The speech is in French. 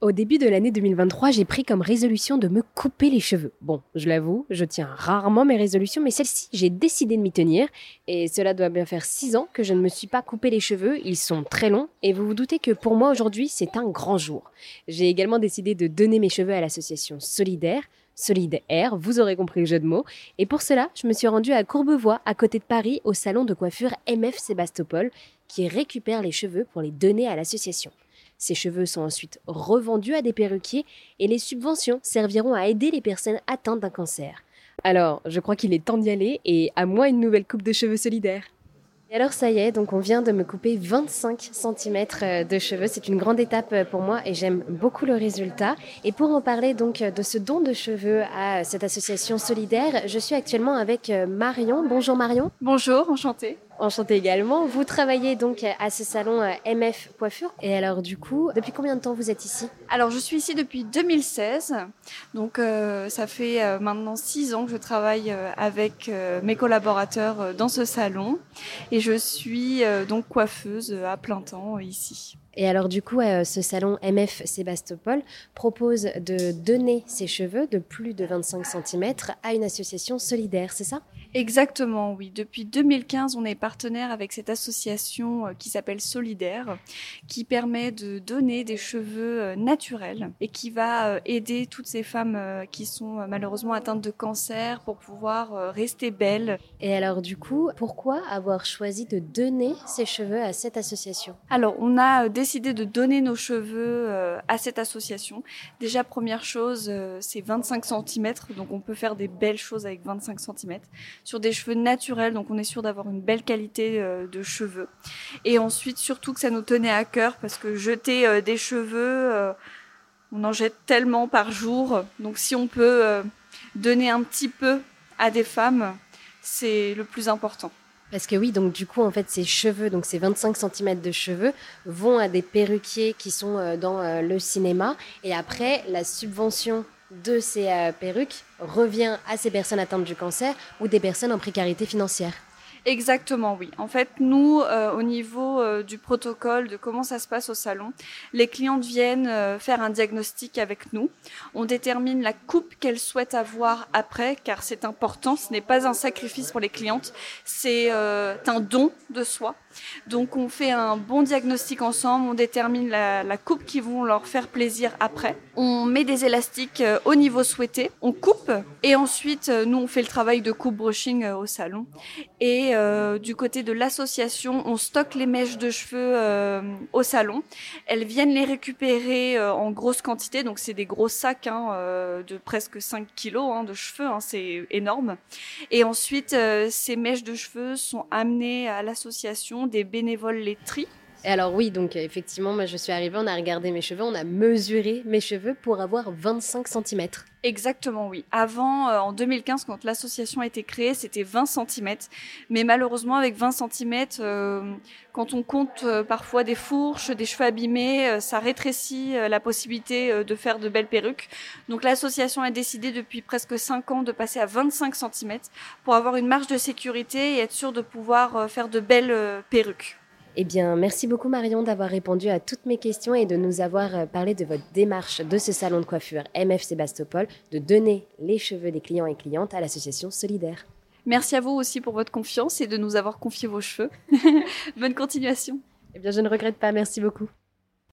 Au début de l'année 2023, j'ai pris comme résolution de me couper les cheveux. Bon, je l'avoue, je tiens rarement mes résolutions, mais celle-ci, j'ai décidé de m'y tenir. Et cela doit bien faire 6 ans que je ne me suis pas coupé les cheveux. Ils sont très longs. Et vous vous doutez que pour moi aujourd'hui, c'est un grand jour. J'ai également décidé de donner mes cheveux à l'association Solidaire. Solidaire, vous aurez compris le jeu de mots. Et pour cela, je me suis rendue à Courbevoie, à côté de Paris, au salon de coiffure MF Sébastopol, qui récupère les cheveux pour les donner à l'association. Ces cheveux sont ensuite revendus à des perruquiers et les subventions serviront à aider les personnes atteintes d'un cancer. Alors, je crois qu'il est temps d'y aller et à moi une nouvelle coupe de cheveux solidaire. Et alors ça y est, donc on vient de me couper 25 cm euh, de cheveux. C'est une grande étape euh, pour moi et j'aime beaucoup le résultat. Et pour en parler donc de ce don de cheveux à cette association solidaire, je suis actuellement avec euh, Marion. Bonjour Marion. Bonjour, enchantée. Enchantée également. Vous travaillez donc à ce salon MF Coiffure. Et alors du coup, depuis combien de temps vous êtes ici? Alors je suis ici depuis 2016. Donc ça fait maintenant six ans que je travaille avec mes collaborateurs dans ce salon. Et je suis euh, donc coiffeuse à plein temps ici. Et alors du coup, euh, ce salon MF Sébastopol propose de donner ses cheveux de plus de 25 cm à une association solidaire, c'est ça? Exactement, oui. Depuis 2015, on est partenaire avec cette association euh, qui s'appelle Solidaire, qui permet de donner des cheveux euh, naturels et qui va euh, aider toutes ces femmes qui sont malheureusement atteintes de cancer pour pouvoir rester belles. Et alors du coup, pourquoi avoir choisi de donner ses cheveux à cette association? Alors, on a décidé de donner nos cheveux à cette association. Déjà, première chose, c'est 25 cm, donc on peut faire des belles choses avec 25 cm sur des cheveux naturels, donc on est sûr d'avoir une belle qualité euh, de cheveux. Et ensuite, surtout que ça nous tenait à cœur, parce que jeter euh, des cheveux, euh, on en jette tellement par jour. Donc si on peut donner un petit peu à des femmes, c'est le plus important. Parce que oui, donc du coup, en fait, ces cheveux, donc ces 25 cm de cheveux, vont à des perruquiers qui sont dans le cinéma. Et après, la subvention de ces euh, perruques revient à ces personnes atteintes du cancer ou des personnes en précarité financière. Exactement, oui. En fait, nous, euh, au niveau euh, du protocole, de comment ça se passe au salon, les clientes viennent faire un diagnostic avec nous. On détermine la coupe qu'elles souhaitent avoir après, car c'est important. Ce n'est pas un sacrifice pour les clientes, c'est un don de soi. Donc on fait un bon diagnostic ensemble, on détermine la, coupe qui vont leur faire plaisir après. On met des élastiques euh, au niveau souhaité, on coupe et ensuite euh, nous on fait le travail de coupe brushing euh, au salon. Et du côté de l'association, on stocke les mèches de cheveux au salon. Elles viennent les récupérer en grosse quantité, donc c'est des gros sacs hein, de presque 5 kilos hein, de cheveux, hein, c'est énorme. Et ensuite ces mèches de cheveux sont amenées à l'association des bénévoles les trient. Et alors oui, donc effectivement, moi je suis arrivée, on a regardé mes cheveux, on a mesuré mes cheveux pour avoir 25 cm. Exactement, oui. Avant, euh, en 2015, quand l'association a été créée, c'était 20 cm. Mais malheureusement, avec 20 cm, euh, quand on compte euh, parfois des fourches, des cheveux abîmés, ça rétrécit la possibilité de faire de belles perruques. Donc l'association a décidé depuis presque 5 ans de passer à 25 cm pour avoir une marge de sécurité et être sûr de pouvoir faire de belles perruques. Eh bien, merci beaucoup Marion d'avoir répondu à toutes mes questions et de nous avoir euh, parlé de votre démarche de ce salon de coiffure MF Sébastopol, de donner les cheveux des clients et clientes à l'association Solidaire. Merci à vous aussi pour votre confiance et de nous avoir confié vos cheveux. Bonne continuation. Eh bien, je ne regrette pas. Merci beaucoup.